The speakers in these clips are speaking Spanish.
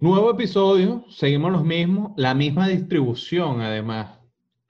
Nuevo episodio, seguimos los mismos, la misma distribución además.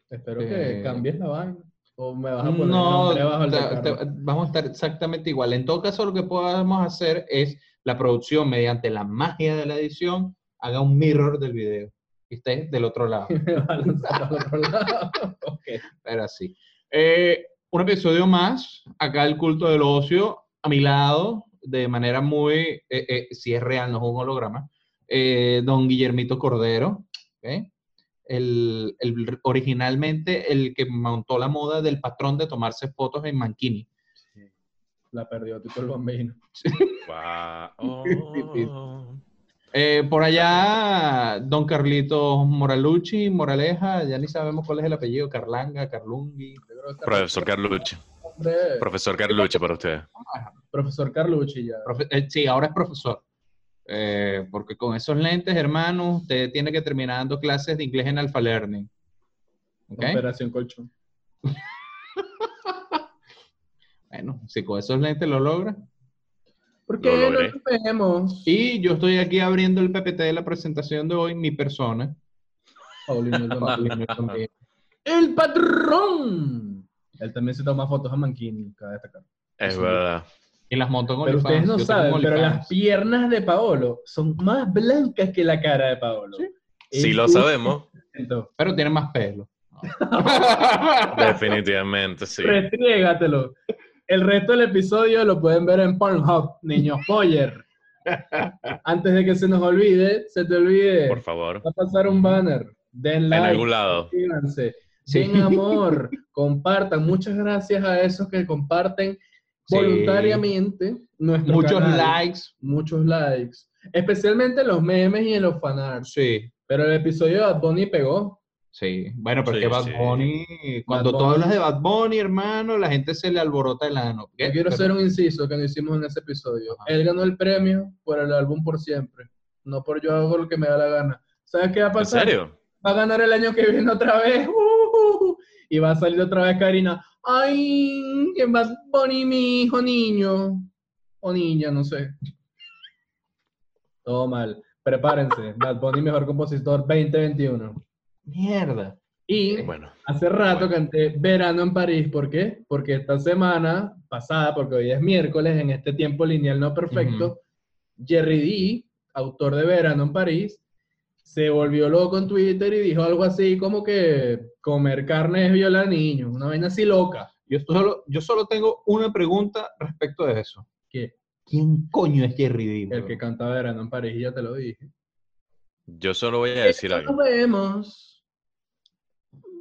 Espero Eh, que cambies la vaina. O me vas a poner el No, carro. te- vamos a estar exactamente igual. En todo caso, lo que podamos hacer es la producción mediante la magia de la edición, haga un mirror del video y esté del otro lado. Me va a lanzar al otro lado. Ok. Pero así. Eh, un episodio más, acá el culto del ocio, a mi lado, de manera muy, eh, eh, si es real, no es un holograma, eh, don Guillermito Cordero, el, el- originalmente el que montó la moda del patrón de tomarse fotos en Mankini. La perdió Tito el Bambino. Eh, por allá, don Carlitos Moralucci, Moraleja, ya ni sabemos cuál es el apellido, Carlanga, Carlungui. Profesor Carlucci. Profesor Carlucci para usted. Profesor Carlucci ya. Profe- eh, sí, ahora es profesor. Eh, porque con esos lentes, hermano, usted tiene que terminar dando clases de inglés en Alpha Learning. ¿Ok? Operación Colchón. Bueno, si con esos lentes lo logra. ¿Por Lo no vemos? Y yo estoy aquí abriendo el PPT de la presentación de hoy, mi persona. Paulino también. ¡El patrón! Él también se toma fotos a Mankini, cabe destacar. Es verdad. Y las montó con Pero ustedes no saben, pero las piernas de Paolo son más blancas que la cara de Paolo. Sí. Lo sabemos. Pero tiene más pelo. Definitivamente, sí. Restriégatelo. El resto del episodio lo pueden ver en Pornhub, niños Poyer. Antes de que se nos olvide, se te olvide, Por favor. va a pasar un banner. Den En like, algún lado. suscríbanse, Sí. den amor, compartan. Muchas gracias a esos que comparten Sí. voluntariamente nuestro Muchos canal. likes. Muchos likes. Especialmente en los memes y en los fanarts. Sí, Pero el episodio de Bad Bunny pegó. sí. Bueno, porque Sí, Bad sí. Bunny, cuando Bad tú Bunny. hablas de Bad Bunny, hermano, la gente se le alborota el ano. ¿Qué? Yo quiero Pero- hacer un inciso que no hicimos en ese episodio. Ajá. Él ganó el premio por el álbum por siempre. No por yo hago lo que me da la gana. ¿Sabes qué va a ¿En pasar? serio? Va a ganar el año que viene otra vez. ¡Uh! y va a salir otra vez Karina. Ay, que Bad Bunny, mi hijo niño. O niña, no sé. Todo mal. Prepárense. Bad Bunny, mejor compositor 2021. Mierda. Y Bueno. Hace rato canté Verano en París, ¿por qué? Porque esta semana pasada, porque hoy es miércoles, en este tiempo lineal no perfecto, Jerry D, autor de Verano en París, se volvió loco en Twitter y dijo algo así como que comer carne es violar niños, una vaina así loca. Yo solo, yo solo tengo una pregunta respecto de eso. ¿Qué? ¿Quién coño es Jerry D? El que canta Verano en París, ya te lo dije. Yo solo voy a decir Nos algo. vemos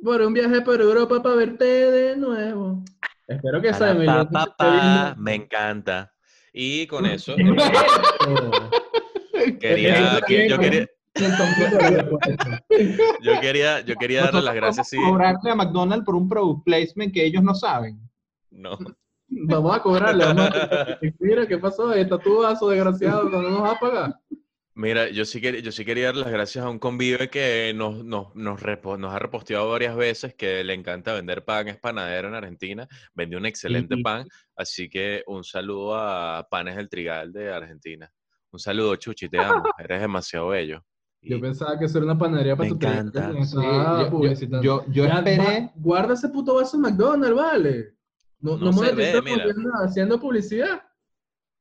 por un viaje por Europa para verte de nuevo. Espero que Simon Pa, pa, pa, me encanta. Y con eso ¿Qué es esto? quería, que- yo quería, yo quería, yo quería darle las gracias. Vamos a cobrarle a McDonald's por un product placement que ellos no saben. No. Vamos a cobrarle. Vamos a... Mira, ¿qué pasó? Está tu vaso desgraciado, no nos va a pagar. Mira, yo sí, quería, yo sí quería dar las gracias a un convive que nos, nos, nos, ha reposteado varias veces, que le encanta vender pan, es panadero en Argentina, vendió un excelente Sí. pan, así que un saludo a Panes del Trigal de Argentina. Un saludo, Chuchi, te amo, eres demasiado bello. Y- Yo pensaba que eso era una panadería para Me encanta. que me Sí, estaba yo- yo, publicitando. yo, yo Ya, esperé. gua- Guarda ese puto vaso de McDonald's, vale. No, No me ve, mira. haciendo, publicidad.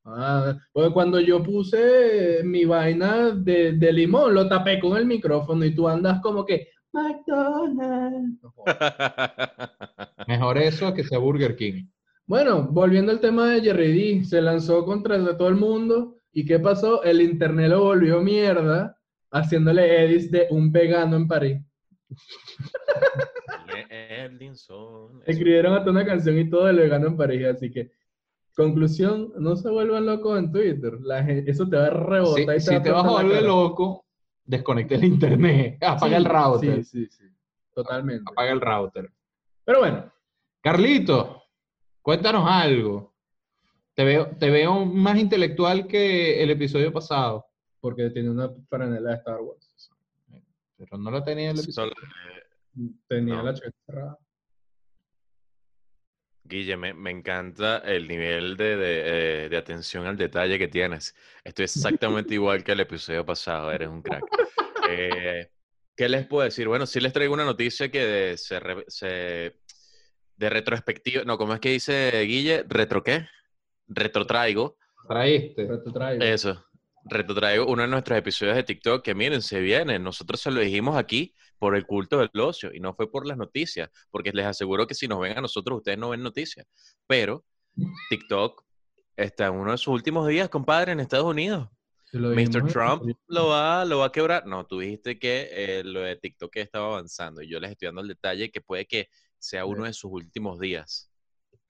Ah, porque cuando yo puse mi vaina de, de limón, lo tapé con el micrófono y tú andas como que McDonald's. Mejor eso que sea Burger King. Bueno, volviendo al tema de Jerry D, se lanzó contra todo el mundo. ¿Y qué pasó? El internet lo volvió mierda haciéndole edits de un vegano en París. Escribieron hasta una canción y todo del vegano en París, así que conclusión, no se vuelvan locos en Twitter. La eso te va a rebotar y si te va vas a volver loco, desconecta el internet. Apaga Sí, el router. Sí, sí, sí. Totalmente. Apaga el router. Pero bueno, Carlito, cuéntanos algo. Te veo, te veo más intelectual que el episodio pasado. Porque tiene una franela de Star Wars. Pero no la tenía el episodio. Tenía No. la chaqueta cerrada. Guille, me, me encanta el nivel de, de, eh, de atención al detalle que tienes. Estoy exactamente igual que el episodio pasado, eres un crack. Eh, ¿Qué les puedo decir? Bueno, sí les traigo una noticia que de, se, re- se- de retrospectiva, no, ¿cómo es que dice Guille? ¿Retro qué? Retrotraigo. Traíste. Pero te traigo. Eso. Retrotraigo uno de nuestros episodios de TikTok que miren, se viene. Nosotros se lo dijimos aquí por el culto del ocio y no fue por las noticias, porque les aseguro que si nos ven a nosotros, ustedes no ven noticias. Pero TikTok está en uno de sus últimos días, compadre, en Estados Unidos. Mr. Trump lo va, lo va a quebrar. No, tú dijiste que eh, lo de TikTok estaba avanzando y yo les estoy dando el detalle que puede que sea uno de sus últimos días.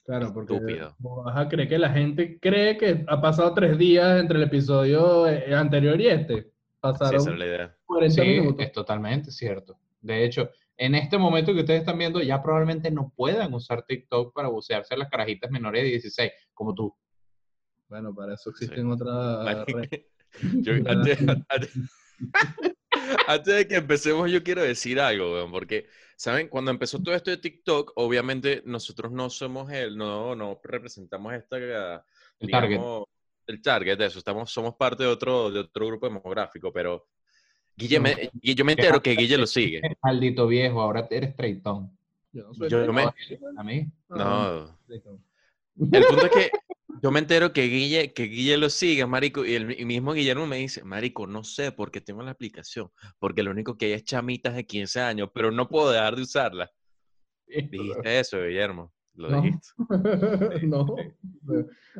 Claro, porque Estúpido. vos vas a creer que la gente cree que ha pasado tres días entre el episodio eh, anterior y este. Sí, Pasaron esa es la idea. 40 Sí, minutos. es totalmente cierto. De hecho, en este momento que ustedes están viendo, ya probablemente no puedan usar TikTok para bucearse a las carajitas menores de 16, como tú. Bueno, para eso Sí. existen otras Marico, redes. yo- antes, antes- antes de que empecemos, yo quiero decir algo, weón, porque, ¿saben? Cuando empezó todo esto de TikTok, obviamente nosotros no somos el, no, no representamos esta, El target. digamos, el target de eso, estamos, somos parte de otro, de otro grupo demográfico, pero Guille, me- y yo me entero que Guille lo sigue. Maldito viejo, ahora eres traitón. Yo no soy Yo me- A mí. No, traidor. El punto es que yo me entero que Guille, que Guille lo sigue, marico, y el mi- mismo Guillermo me dice, marico, no sé por qué tengo la aplicación, porque lo único que hay es chamitas de 15 años, pero no puedo dejar de usarla. Dijiste eso, Guillermo, lo No. dijiste. no.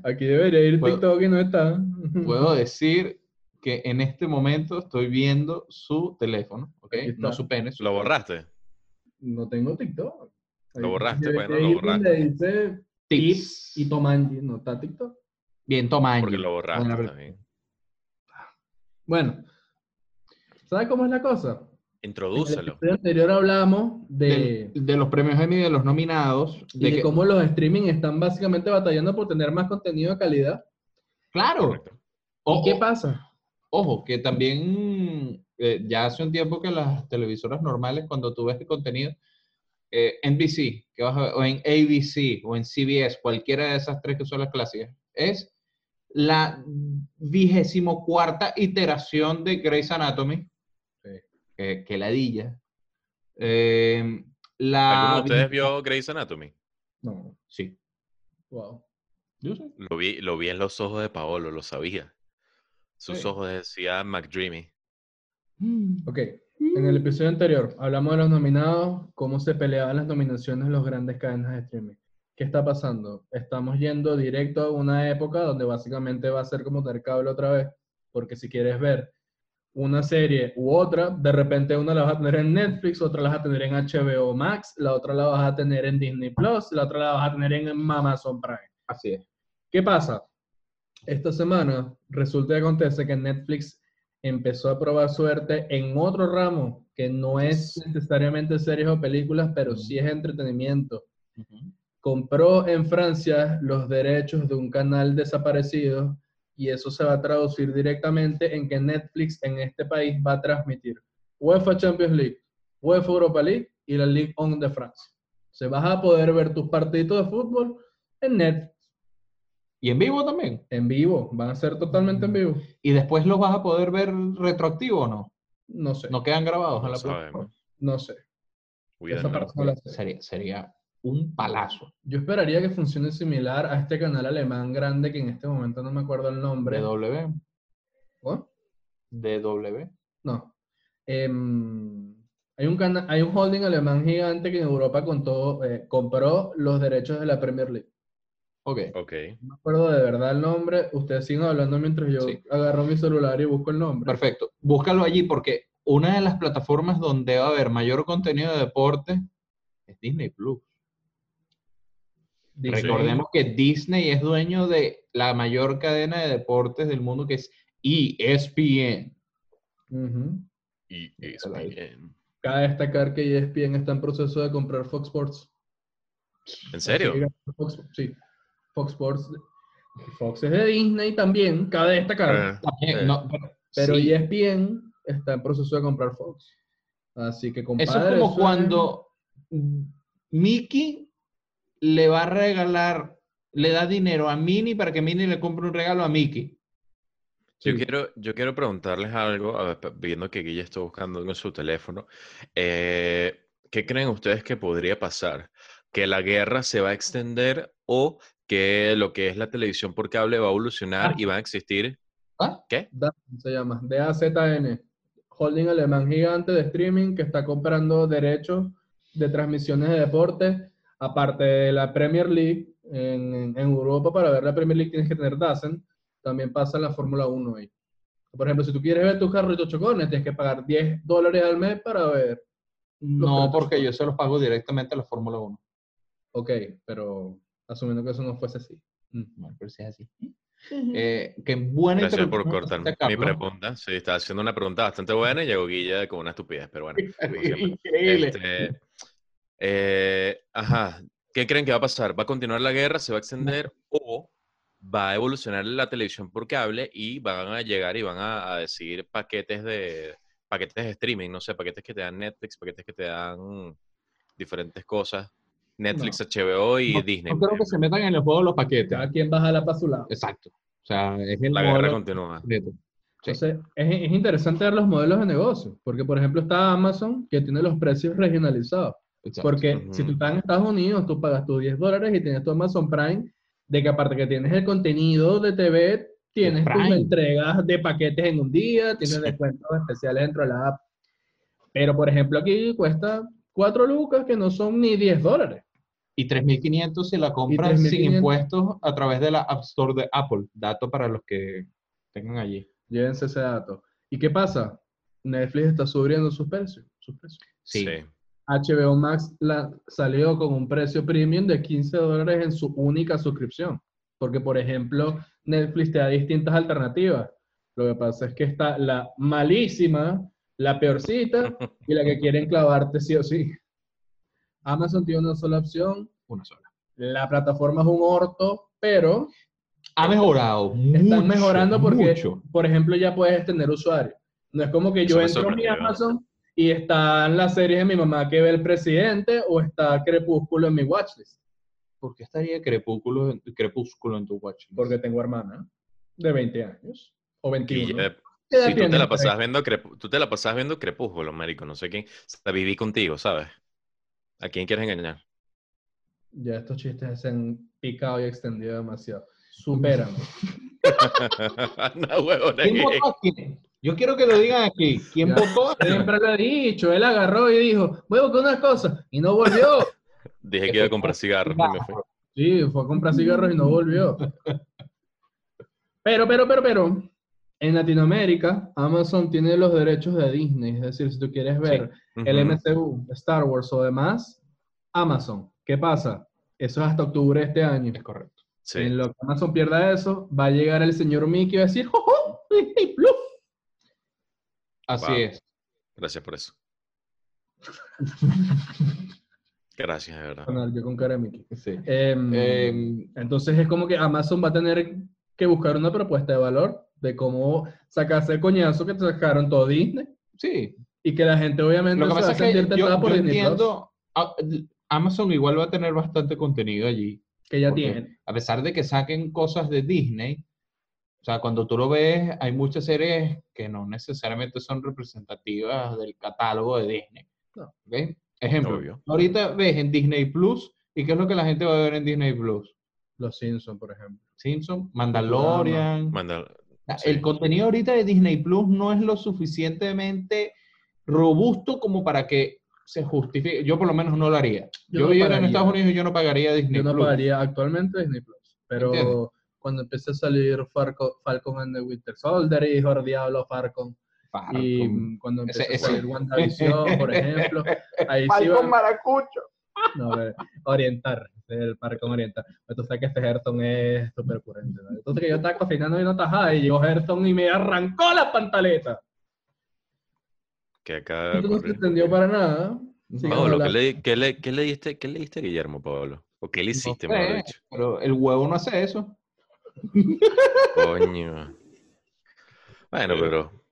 Aquí debería ir Puedo- TikTok y no está. Puedo decir que en este momento estoy viendo su teléfono, ¿ok? No su pene. su ¿Lo borraste? No tengo TikTok. Lo borraste, bueno, lo borraste. dice Tips. Tip y Tomanji. No está TikTok. Bien, toma Porque lo borraste Buena pre- también. Bueno, ¿sabes cómo es la cosa? En el Introdúcelo. anterior hablamos de, de los premios Emmy de los nominados. y De de que- cómo los streaming están básicamente batallando por tener más contenido de calidad. Claro. Correcto. ¿Y O- qué pasa? Ojo, que también eh, ya hace un tiempo que las televisoras normales, cuando tú ves el contenido, eh, NBC, que vas a ver, o en ABC, o en CBS, cualquiera de esas tres que son las clásicas, es la vigésimo cuarta iteración de Grey's Anatomy, Sí. que, que ladilla. Eh, la ¿Alguno de ustedes vio Grey's Anatomy? No, Sí. wow. Yo sé. Lo vi, lo vi en los ojos de Paolo, lo sabía. Sus Sí. ojos decían McDreamy. Ok, en el episodio anterior hablamos de los nominados, cómo se peleaban las nominaciones en las grandes cadenas de streaming. ¿Qué está pasando? Estamos yendo directo a una época donde básicamente va a ser como tener cable otra vez, porque si quieres ver una serie u otra, de repente una la vas a tener en Netflix, otra la vas a tener en HBO Max, la otra la vas a tener en Disney Plus, la otra la vas a tener en Amazon Prime. Así es. ¿Qué pasa? Esta semana resulta y acontece que Netflix empezó a probar suerte en otro ramo que no es necesariamente series o películas, pero sí es entretenimiento. Compró en Francia los derechos de un canal desaparecido y eso se va a traducir directamente en que Netflix en este país va a transmitir UEFA Champions League, UEFA Europa League y la Ligue 1 de Francia. Se vas a poder ver tus partidos de fútbol en Netflix. Y en vivo también. En vivo, van a ser totalmente en vivo. Y después los vas a poder ver retroactivo o no. No sé, No quedan grabados en No la plataforma. no sé. We Esa don't know. parte no la sé. Sería, sería un palazo. Yo esperaría que funcione similar a este canal alemán grande que en este momento no me acuerdo el nombre. DW. ¿What? DW. No. Em, hay, un hay un holding alemán gigante que en Europa contó, eh, compró los derechos de la Premier League. Ok. Ok. No me acuerdo de verdad el nombre. Ustedes siguen hablando mientras yo Sí. agarro mi celular y busco el nombre. Perfecto. Búscalo allí porque una de las plataformas donde va a haber mayor contenido de deporte es Disney Plus. Disney. Recordemos que Disney es dueño de la mayor cadena de deportes del mundo que es ESPN. La ESPN. Cabe destacar que ESPN está en proceso de comprar Fox Sports. ¿En serio? Fox, sí. Fox Sports. Fox es de Disney también, cabe destacar. Eh, También, eh, no, pero Pero sí. ESPN está en proceso de comprar Fox. Así que, compadre. Eso es como eso cuando Mickey le va a regalar, le da dinero a Minnie para que Minnie le compre un regalo a Mickey. Yo Sí. quiero, yo quiero preguntarles algo, a ver, pa- viendo que Guilla está buscando en su teléfono. eh, ¿qué creen ustedes que podría pasar? ¿Que la guerra se va a extender o que lo que es la televisión por cable va a evolucionar y van a existir? ¿Ah? ¿Qué? DAZN se llama, DAZN, holding alemán gigante de streaming que está comprando derechos de transmisiones de deportes, aparte de la Premier League en, Europa, para ver la Premier League tienes que tener DAZN, también pasa en la Fórmula 1 ahí. Por ejemplo, si tú quieres ver tus carritos chocones, tienes que pagar 10 dólares al mes para ver. No, porque por- yo se los pago directamente a la Fórmula 1. Ok, pero asumiendo que eso no fuese así. Mm. Bueno, pero si es así. Eh, qué buena Gracias por hiciste, mi pregunta. Sí, estaba haciendo una pregunta bastante buena y llegó Guilla con una estupidez, pero bueno. Increíble. Este, eh, ajá, ¿qué creen que va a pasar? ¿Va a continuar la guerra? ¿Se va a extender? ¿O va a evolucionar la televisión por cable y van a llegar y van a, a decir paquetes de paquetes de streaming? No sé, paquetes que te dan Netflix, paquetes que te dan diferentes cosas. Netflix, HBO y No- Disney. No creo que se metan en el juego los paquetes. Cada quien baja la para su lado. Exacto. O sea, es el La guerra continúa. completo. Sí. Entonces, es, es interesante ver los modelos de negocio, porque por ejemplo está Amazon que tiene los precios regionalizados. Exacto. Porque Ujú. si tú estás en Estados Unidos, tú pagas tus 10 dólares y tienes tu Amazon Prime, de que aparte que tienes el contenido de TV, tienes tus entregas de paquetes en un día, tienes Sí. descuentos especiales dentro de la app. Pero por ejemplo aquí cuesta 4 lucas que no son ni 10 dólares. Y 3.500 si la compran sin 3.500. impuestos a través de la App Store de Apple. Dato para los que tengan allí. Llévense ese dato. ¿Y qué pasa? Netflix está subiendo sus precios. Sus precios. Sí. Sí. HBO Max la, salió con un precio premium de 15 dólares en su única suscripción. Porque, por ejemplo, Netflix te da distintas alternativas. Lo que pasa es que está la malísima, la peorcita y la que quieren clavarte sí o sí. Amazon tiene una sola opción. Una sola. La plataforma es un orto, pero Ha mejorado. están mucho, mejorando porque, mucho. por ejemplo, ya puedes tener usuario. No es como que yo Eso entro a mi. Amazon y están las series de mi mamá que ve el presidente o está Crepúsculo en mi watchlist, ¿Por qué estaría Crepúsculo, en- Crepúsculo en tu watch? porque tengo hermana de 20 años o 21. Guille, ¿Qué edad Sí, tú te la pasabas Fred? viendo, tú te la viendo Crepúsculo, marico, no sé quién. Sea, viví contigo, ¿sabes? ¿A quién quieres engañar? Ya estos chistes se han picado y extendido demasiado. Superan. no, huevón, ¿Quién votó a quién? Yo quiero que lo digan aquí. ¿Quién Ya. votó? Siempre lo he dicho. Él agarró y dijo, voy a buscar unas cosas. Y no volvió. Dije que iba a comprar cigarros y me fui. Sí, fue a comprar cigarros y no volvió. Pero, pero, pero, pero, en Latinoamérica, Amazon tiene los derechos de Disney. Es decir, si tú quieres ver el. MCU, Star Wars o demás, Amazon. ¿Qué pasa? Eso es hasta octubre de este año. Es correcto. Sí. En lo que Amazon pierda eso, va a llegar el señor Mickey y va a decir. Disney Plus! Así Wow. es. Gracias por eso. Gracias, de verdad. Bueno, yo con cara de Mickey. Sí. Em, Em, Entonces es como que Amazon va a tener que buscar una propuesta de valor de cómo sacarse el coñazo que te sacaron todo Disney sí. y que la gente obviamente Lo que se pasa va es a que sentir yo, por yo Disney entiendo, Amazon igual va a tener bastante contenido allí. que ya porque tiene. A pesar de que saquen cosas de Disney, o sea, cuando tú lo ves, hay muchas series que no necesariamente son representativas del catálogo de Disney. No. ¿ok? Ejemplo, Obvio. ahorita ves en Disney Plus, ¿y qué es lo que la gente va a ver en Disney Plus? Los Simpsons, por ejemplo. Simpson, Mandalorian. Manda- sea, Sí. El contenido ahorita de Disney Plus no es lo suficientemente robusto como para que se justifique. Yo por lo menos no lo haría. Yo Yo, no viviera en. Estados Unidos y yo no pagaría Disney Yo no Plus. pagaría actualmente Disney Plus, pero ¿Entiendes? cuando empiece a salir Farco- Falcon and the Winter Soldier y Hijo del Diablo Falcon, Falcon. y cuando Ese- ese- a salir WandaVision, por ejemplo, ahí sí Falcon Maracucho. no, a ver, orientar, el Falcon orientar. Pero tú sabes que este Herton es súper currente, ¿no? Entonces que yo estaba cocinando y no tajada y llegó Herton y me arrancó la pantaleta. que acaba de Esto no se entendió para nada. Pablo. ¿qué le, qué, le, qué le diste, ¿qué le diste a Guillermo, Pablo? ¿O qué le hiciste, No sé, mejor dicho? Pero el huevo no hace eso. Coño. Bueno, pero...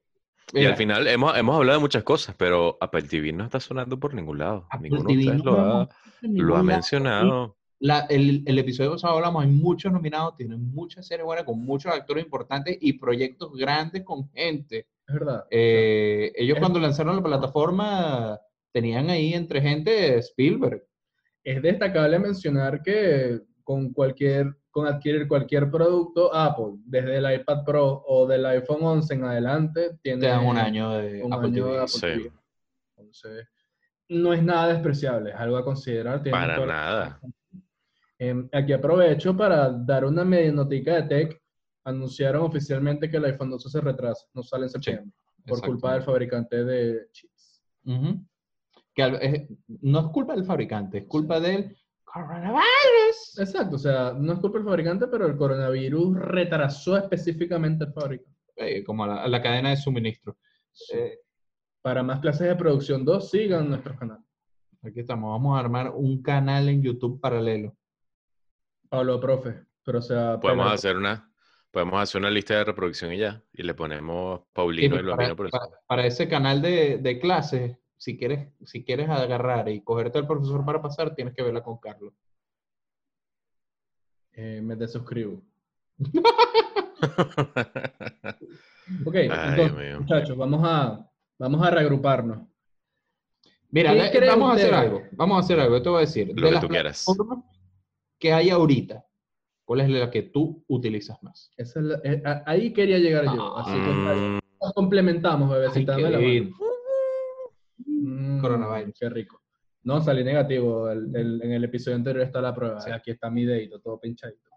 Y Mira, al final hemos, hemos hablado de muchas cosas, pero Apple TV no está sonando por ningún lado. Apple Ninguno de ustedes no lo ha, lo ha mencionado. La- el, el episodio pasado hablamos, hay muchos nominados, tienen muchas series buenas, con muchos actores importantes y proyectos grandes con gente. Es verdad. Eh, ellos Es- cuando lanzaron la plataforma tenían ahí entre gente Spielberg. Es destacable mencionar que con cualquier, con adquirir cualquier producto Apple, desde el iPad Pro o del iPhone 11 en adelante, tiene Te dan un año de un Apple año TV. de Apple Sí. TV. Entonces, no es nada despreciable, es algo a considerar. tienen Para la- Em, aquí aprovecho para dar una media notica de tech. Anunciaron oficialmente que el iPhone 12 se retrasa, no sale en septiembre, por culpa del fabricante de chips. Que al- es- no es culpa del fabricante, es culpa del coronavirus. Exacto, o sea, no es culpa del fabricante, pero el coronavirus retrasó específicamente el fabricante. Eh, como la, la cadena de suministro. Eh, Para más clases de producción 2, sigan nuestro canal. aquí estamos, vamos a armar un canal en YouTube paralelo. Pablo, profe, pero o sea, Podemos hacer una, podemos hacer una lista de reproducción y ya. Y le ponemos Sí, Paulino y pero lo para, por para- para ese canal de, de clases, si quieres, si quieres agarrar y cogerte al profesor para pasar, tienes que verla con Carlos. eh, me desuscribo. Ok, Ay, entonces, muchachos, vamos a, vamos a reagruparnos. Mira, ¿Qué le- cree vamos a hacer algo. Vamos a hacer algo. Yo te voy a decir. Lo de que las tú quieras. Que hay ahorita, ¿cuál es la que tú utilizas más? Esa es la- eh, a- ahí quería llegar yo. Así que nos complementamos, Ay, bebecita. qué dame la mano. Mm, Coronavirus. Qué rico. No, salí negativo. El- el- en el episodio anterior está la prueba. Sí. Aquí está mi dedito, todo pinchadito.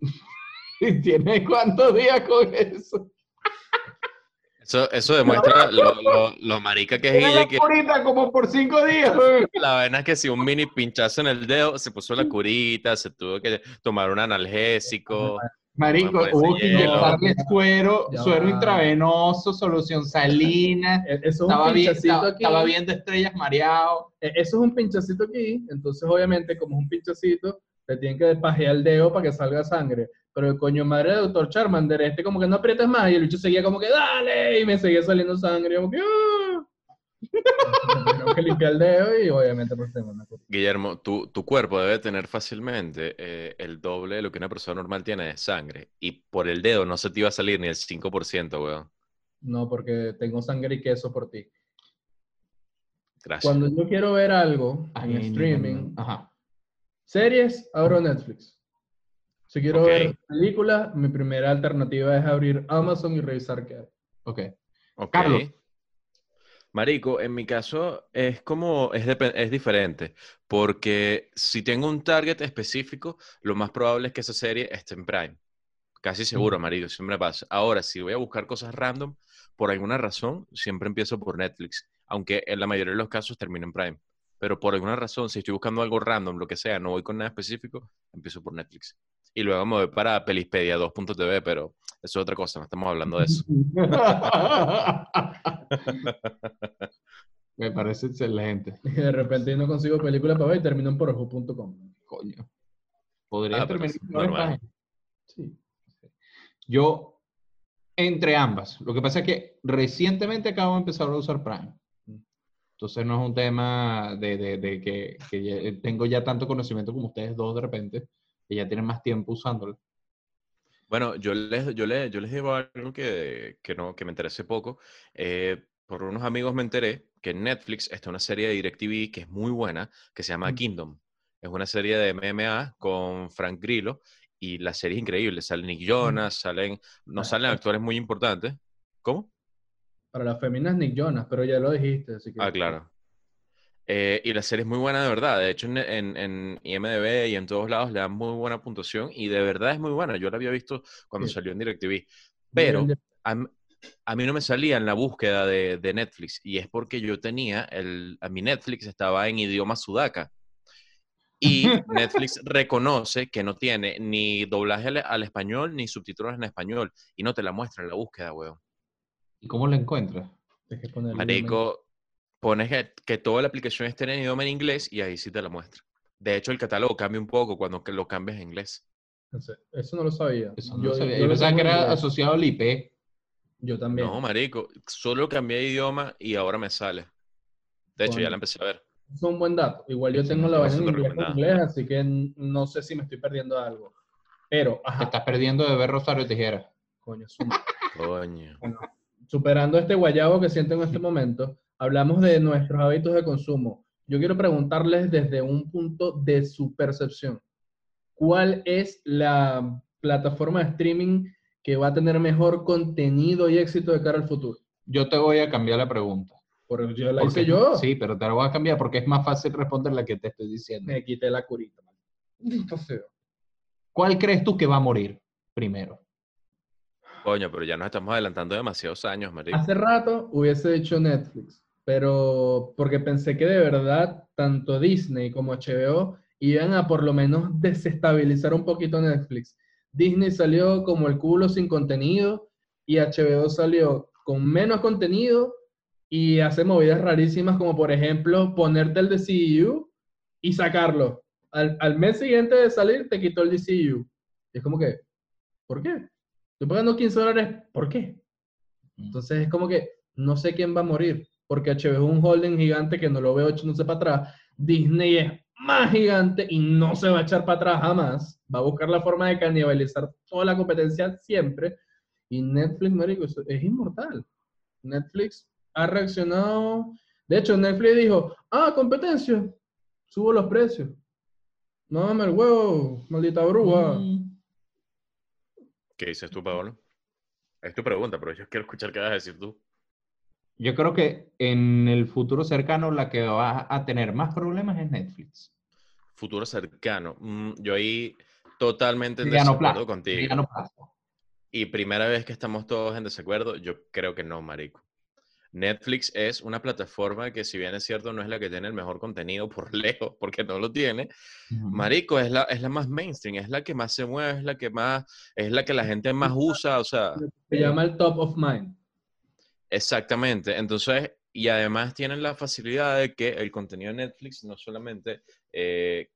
¿Tienes cuántos días con eso? Eso, eso demuestra lo, lo, lo marica que es Tiene Guille, la que como por cinco días. la vaina es que si un mini pinchazo en el dedo, se puso la curita, se tuvo que tomar un analgésico. Marico, Bueno, hubo que inyectarle suero, Ya suero va. intravenoso, solución salina. E- Eso es Estaba un bien, pinchacito aquí. estaba viendo estrellas mareado. E- Eso es un pinchacito aquí. Entonces, obviamente, como es un pinchacito, le tienen que despajear el dedo para que salga sangre. Pero el coño madre del doctor Charmander, este como que no aprietas más. Y el bicho seguía como que, dale. Y me seguía saliendo sangre. y Como que, ¡ah! Tengo que limpiar el dedo y obviamente pues tengo una cosa. Guillermo, tu, tu cuerpo debe tener fácilmente eh, el doble de lo que una persona normal tiene de sangre. Y por el dedo no se te iba a salir ni el 5%, weón. No, porque tengo sangre y queso por ti. Gracias. Cuando yo quiero ver algo en Ay, streaming, Ajá. series, abro Netflix. Si quiero Ok. ver películas, mi primera alternativa es abrir Amazon y revisar qué hay. Ok. Carlos. Marico, en mi caso es como, es, es diferente, porque si tengo un target específico, lo más probable es que esa serie esté en Prime. Casi seguro, marico, siempre pasa. Ahora, si voy a buscar cosas random, por alguna razón, siempre empiezo por Netflix, aunque en la mayoría de los casos termino en Prime. Pero por alguna razón, si estoy buscando algo random, lo que sea, no voy con nada específico, empiezo por Netflix. Y luego me voy para Pelispedia 2.tv, pero eso es otra cosa, no estamos hablando de eso. Me parece excelente. Y de repente no consigo película para ver y termino en porjo.com. Coño. Podría Ah, terminar normal. Sí. Yo, entre ambas. Lo que pasa es que recientemente acabo de empezar a usar Prime. Entonces no es un tema de, de- de que, que tengo ya tanto conocimiento como ustedes dos de repente, que ya tienen más tiempo usándolo. Bueno, yo les, yo les, yo les digo algo que, que, no, que me hace poco. Eh, por unos amigos me enteré que en Netflix está una serie de DirecTV que es muy buena, que se llama Mm. Kingdom. Es una serie de MMA con Frank Grillo y la serie es increíble. Sale Nick Jonas, salen, no salen actores muy importantes. ¿Cómo? Para las feminas Nick Jonas, pero ya lo dijiste, así que... Ah, claro. Eh, y la serie es muy buena de verdad. De hecho, en, en, en IMDb y en todos lados le dan muy buena puntuación y de verdad es muy buena. Yo la había visto cuando Sí. salió en DirecTV. Pero a, a mí no me salía en la búsqueda de, de Netflix y es porque yo tenía, el, a mi Netflix estaba en idioma sudaca. Y Netflix reconoce que no tiene ni doblaje al, al español ni subtítulos en español y no te la muestra en la búsqueda, weón. ¿Y cómo lo encuentras? Marico, pones que, que toda la aplicación esté en idioma en inglés y ahí sí te la muestra. De hecho, el catálogo cambia un poco cuando que lo cambias a inglés. Eso no lo sabía. Eso no lo sabía. Yo, pensaba que era asociado al IP. Yo también. No, marico, solo cambié de idioma y ahora me sale. De hecho, ya la empecé a ver. es un buen dato. Igual yo tengo la vaina en inglés, así que no sé si me estoy perdiendo de algo. Pero, Te estás perdiendo de ver Rosario Tijera. coño. Coño. superando este guayabo que siento en este momento, hablamos de nuestros hábitos de consumo. Yo quiero preguntarles desde un punto de su percepción, ¿cuál es la plataforma de streaming que va a tener mejor contenido y éxito de cara al futuro? Yo te voy a cambiar la pregunta. Porque yo la Porque- hice yo. Sí, pero te la voy a cambiar porque es más fácil responder la que te estoy diciendo. Me quité la curita. ¿Cuál crees tú que va a morir primero? Coño, pero ya nos estamos adelantando demasiados años, marico. Hace rato hubiese dicho Netflix, pero porque pensé que de verdad tanto Disney como HBO iban a por lo menos desestabilizar un poquito Netflix. Disney salió como el culo sin contenido y HBO salió con menos contenido y hace movidas rarísimas como por ejemplo ponerte el DCU y sacarlo. Al, al mes siguiente de salir te quitó el DCU. Y es como que, ¿por qué? Estoy pagando 15 dólares, ¿por qué? Entonces es como que no sé quién va a morir, porque HBO es un holding gigante que no lo veo echándose para atrás. Disney es más gigante y no se va a echar para atrás jamás. Va a buscar la forma de canibalizar toda la competencia siempre. Y Netflix, marico, es, inmortal. Netflix ha reaccionado. De hecho, Netflix dijo, ah, competencia, subo los precios. No, dame el huevo, maldita bruja. ¿Qué dices tú, Paolo? Es tu pregunta, pero yo quiero escuchar qué vas a decir tú. Yo creo que en el futuro cercano la que va a tener más problemas es Netflix. Futuro cercano. Mm, yo ahí totalmente en Mediano desacuerdo plazo. contigo. mediano plazo. Y primera vez que estamos todos en desacuerdo, yo creo que no, marico. Netflix es una plataforma que si bien es cierto no es la que tiene el mejor contenido por lejos, porque no lo tiene, marico, es la, es la más mainstream, es la que más se mueve, es la que más, es la que la gente más usa, o sea, Se llama el top of mind. Exactamente. Entonces, y además tienen la facilidad de que el contenido de Netflix no solamente eh,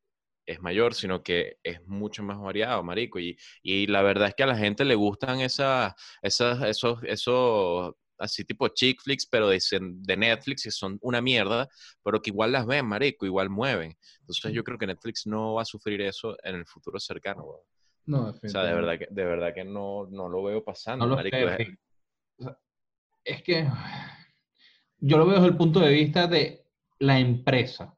es mayor, sino que es mucho más variado, marico. Y, y la verdad es que a la gente le gustan esas, esas, esos, esos, así tipo chick flicks, pero de, de Netflix, que son una mierda, pero que igual las ven, marico, igual mueven. Entonces yo creo que Netflix no va a sufrir eso en el futuro cercano. No, O sea, de verdad que, de verdad que no, no lo veo pasando, No marico. sé, Es- Rick. O sea, es que yo lo veo desde el punto de vista de la empresa.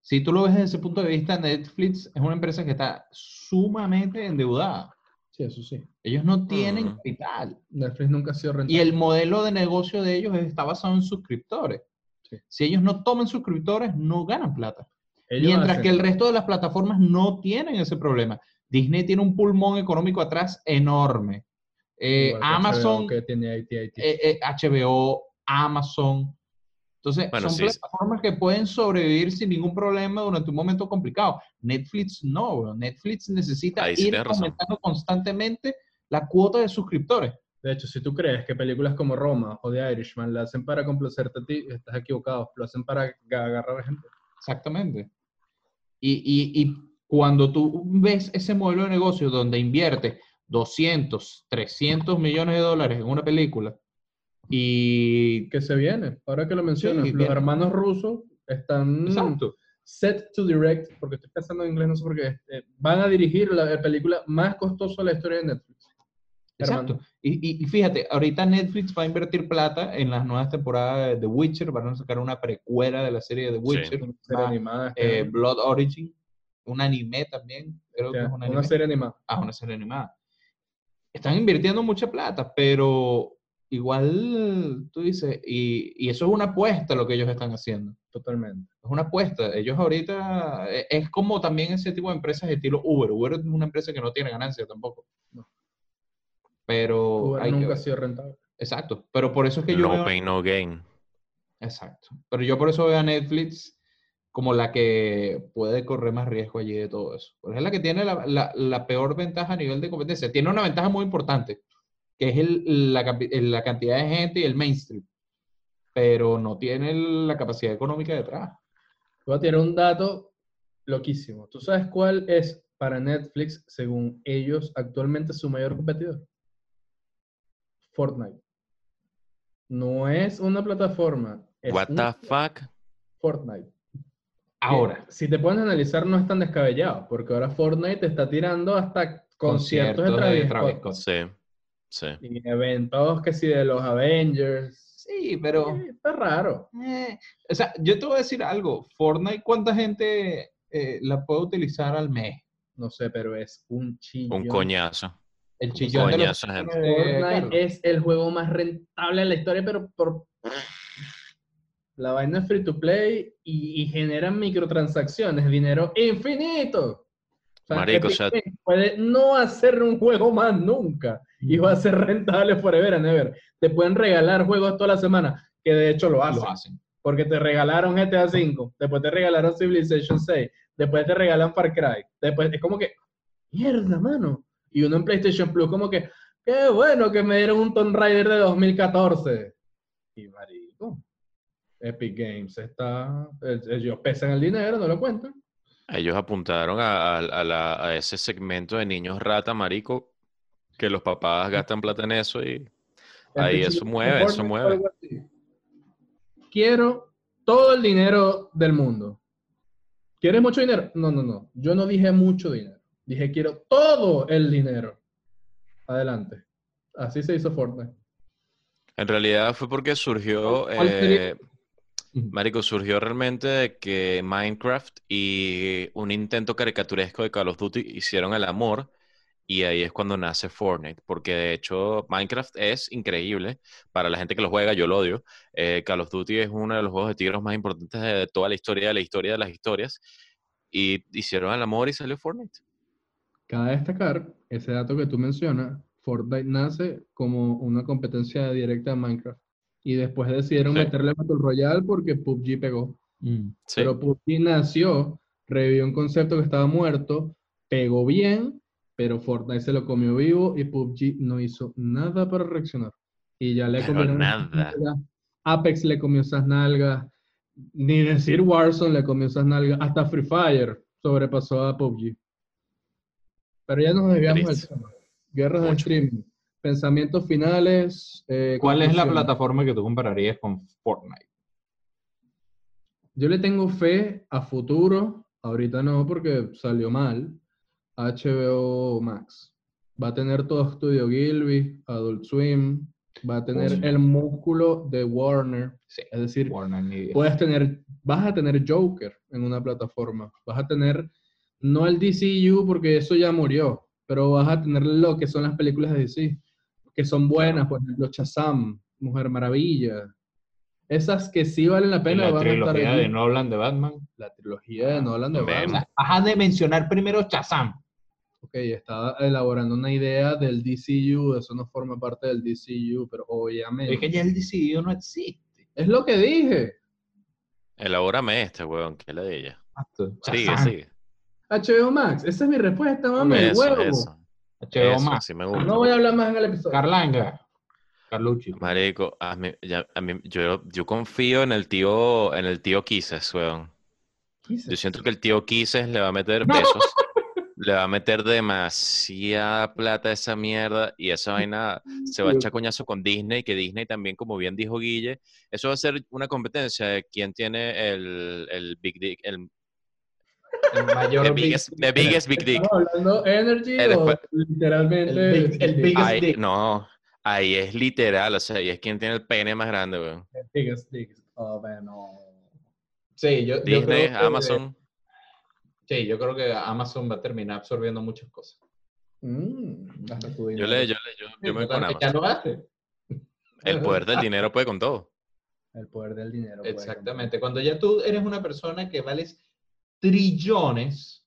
Si tú lo ves desde ese punto de vista, Netflix es una empresa que está sumamente endeudada. Sí, eso sí. Ellos no tienen Ujú. capital. Netflix nunca ha sido rentable. Y el modelo de negocio de ellos está basado en suscriptores. Sí. Si ellos no toman suscriptores, no ganan plata. Ellos Mientras hacen- que el resto de las plataformas no tienen ese problema. Disney tiene un pulmón económico atrás enorme. Eh, Amazon, HBO, que tiene AT&T. eh, eh, HBO, Amazon. Entonces, Bueno, son sí, sí. plataformas que pueden sobrevivir sin ningún problema durante un momento complicado. Netflix no, bro. Netflix necesita sí ir aumentando constantemente la cuota de suscriptores. De hecho, si tú crees que películas como Roma o The Irishman la hacen para complacerte a ti, estás equivocado. Lo hacen para ga- agarrar gente. Exactamente. Y, y, y cuando tú ves ese modelo de negocio donde invierte 200, 300 millones de dólares en una película y... Que se viene. Ahora que lo mencionas, los viene. hermanos rusos están Exacto. set to direct, porque estoy pensando en inglés, no sé por qué, eh, van a dirigir la, la película más costosa de la historia de Netflix. Exacto. Y, y- fíjate, ahorita Netflix va a invertir plata en las nuevas temporadas de The Witcher, van a sacar una precuela de la serie de The Witcher, Una serie ah, animada. eh. Blood Origin, un anime también, creo O que sea, es un una anime. serie animada. Ah, una serie animada. Están invirtiendo mucha plata, pero igual tú dices, y, y eso es una apuesta lo que ellos están haciendo. Totalmente. Es una apuesta. Ellos ahorita, e- es como también ese tipo de empresas de estilo Uber. Uber es una empresa que no tiene ganancia tampoco. No. Pero Uber hay que nunca ha sido rentable. Exacto. Pero por eso es que yo no veo- pain, no gain. Exacto. Pero yo por eso veo a Netflix como la que puede correr más riesgo allí de todo eso. Porque es la que tiene la, la- la peor ventaja a nivel de competencia. Tiene una ventaja muy importante, que es el- la, cantidad de gente y el mainstream. Pero no tiene la capacidad económica detrás. Voy a tirar un dato loquísimo. ¿Tú sabes cuál es para Netflix, según ellos, actualmente su mayor competidor? Fortnite. No es una plataforma. Es What the fuck? Fortnite. Ahora. Si te pones a analizar, no es tan descabellado, porque ahora Fortnite te está tirando hasta conciertos, de Travis, Scott. Sí, sí. Y eventos que sí de los Avengers. Sí, pero... Está raro. eh, o sea, yo te voy a decir algo. Fortnite, ¿cuánta gente eh, la puede utilizar al mes? No sé, pero es un chillón. Un coñazo. El chillón de los... coñazo, gente. Fortnite Carlos. es el juego más rentable de la historia, pero por... La vaina es free to play y, y generan microtransacciones, dinero infinito. O Marico, sea- Games puede no hacer un juego más nunca y va a ser rentable forever and ever. Te pueden regalar juegos toda la semana, que de hecho lo hacen. Lo hacen. Porque te regalaron GTA V, después te regalaron Civilization 6, después te regalan Far Cry, después es como que, mierda, mano. Y uno en PlayStation Plus como que, qué bueno que me dieron un Tomb Raider de 2014. Y marico, Epic Games está, ellos pesan el dinero, no lo cuentan. Ellos apuntaron a, a- a la- a ese segmento de niños rata, marico, que los papás gastan plata en eso y Ahí, eso mueve, eso mueve. Quiero todo el dinero del mundo. ¿Quieres mucho dinero? No, no, no. Yo no dije mucho dinero. Dije quiero todo el dinero. Adelante. Así se hizo Fortnite. en realidad fue porque surgió, eh, marico, surgió realmente de que Minecraft y un intento caricaturesco de Call of Duty hicieron el amor y ahí es cuando nace Fortnite, porque de hecho Minecraft es increíble para la gente que lo juega, yo lo odio. Eh, Call of Duty es uno de los juegos de tiros más importantes de toda la historia de la historia de las historias y hicieron el amor y salió Fortnite. Cabe destacar ese dato que tú mencionas. Fortnite nace como una competencia directa de Minecraft. Y después decidieron Sí. meterle Battle Royale porque PUBG pegó. Mm. Sí. Pero PUBG nació, revivió un concepto que estaba muerto, pegó bien, pero Fortnite se lo comió vivo y PUBG no hizo nada para reaccionar. Y ya le comieron nada. Apex le comió esas nalgas. Ni decir Warzone le comió esas nalgas. Hasta Free Fire sobrepasó a PUBG. Pero ya nos desviamos del tema. Guerras de streaming. Pensamientos finales. eh, ¿Cuál es la plataforma que tú compararías con Fortnite? Yo le tengo fe a futuro, ahorita no porque salió mal, HBO Max. Va a tener todo Studio Gilby, Adult Swim, va a tener Uy. el músculo de Warner. Sí. Es decir, Warner puedes tener, vas a tener Joker en una plataforma, vas a tener, no el DCU porque eso ya murió, pero vas a tener lo que son las películas de DC, que son buenas, por ejemplo, Shazam, Mujer Maravilla. Esas que sí valen la Y pena la van a estar trilogía allí. de Nolan de Batman. La trilogía de Nolan de También. Batman. Vas de mencionar primero Shazam. Ok, estaba elaborando una idea del DCU, eso no forma parte del DCU, pero obviamente. Es que ya el DCU no existe. Es lo que dije. Elabórame este, weón, que es la de ella. Sigue, sigue. HBO Max, esa es mi respuesta, mami, el Eso, huevo. eso. HBO Eso, Max. sí me gusta. No voy a hablar más en el episodio. Carlanga. Carlucci. Marico, a mí, ya- a mí- yo, yo confío en el tío, en el tío Quises, weón. Yo siento que el tío Quises le va a meter pesos, le va a meter demasiada plata a esa mierda y esa vaina se va a echar coñazo con Disney, que Disney también, como bien dijo Guille, eso va a ser una competencia de quién tiene el, el Big Dick, el El mayor the big- biggest, the biggest Big Dick. ¿Estamos hablando energy Eh, después- o literalmente? El big- el biggest Ahí, dick. no, ahí es literal, o sea, ahí es quien tiene el pene más grande, weón. El biggest dick. Oh, bueno. Sí, yo, yo Disney, creo que- Amazon. Sí, yo creo que Amazon va a terminar absorbiendo muchas cosas. Mm, Yo le, yo le, yo, yo me voy con Amazon. lo hace. El poder del dinero puede con todo. El poder del dinero. Exactamente. Cuando ya tú eres una persona que vales trillones,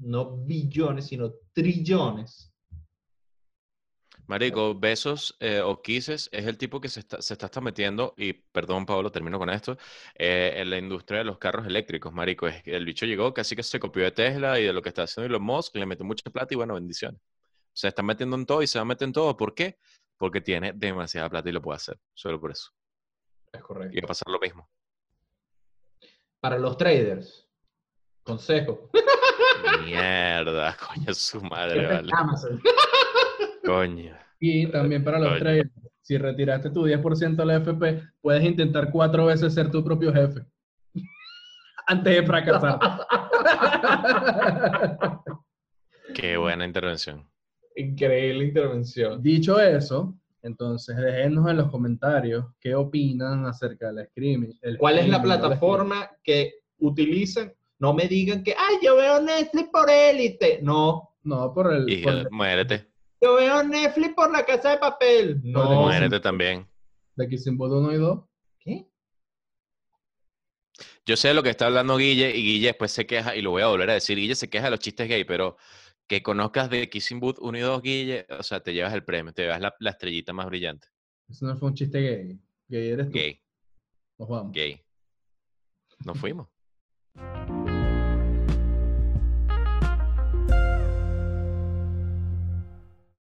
no billones, sino trillones. Marico, Besos eh, o Kisses es el tipo que se está, se está, está metiendo, y perdón, Pablo, termino con esto, eh, en la industria de los carros eléctricos, Marico. Es que el bicho llegó, casi que se copió de Tesla y de lo que está haciendo Elon Musk, le metió mucha plata y bueno, bendiciones. Se está metiendo en todo y se va a meter en todo. ¿Por qué? Porque tiene demasiada plata y lo puede hacer. Solo por eso. Es Y correcto. va a pasar lo mismo. Para los traders, consejo. Mierda, coño, su madre, vale. Amazon. Coño. Y también para los Coño. traders, si retiraste tu 10% de la FP, puedes intentar cuatro veces ser tu propio jefe. antes de fracasar. Qué buena intervención. Increíble intervención. Dicho eso, entonces déjenos en los comentarios qué opinan acerca del streaming. el ¿Cuál es la plataforma que utilizan? No me digan que, ay, yo veo Netflix por élite. No. No, por el... Y por- muérete. yo veo Netflix por la casa de papel. No. Muérete también. de Kissing Booth 1 y 2. ¿Qué? Yo sé lo que está hablando Guille y Guille después se queja, y lo voy a volver a decir, Guille se queja de los chistes gay, pero que conozcas de Kissing Booth 1 y 2, Guille, o sea, te llevas el premio, te llevas la, la estrellita más brillante. Eso no fue un chiste gay. Gay eres tú. Gay, Nos vamos. gay. Nos fuimos.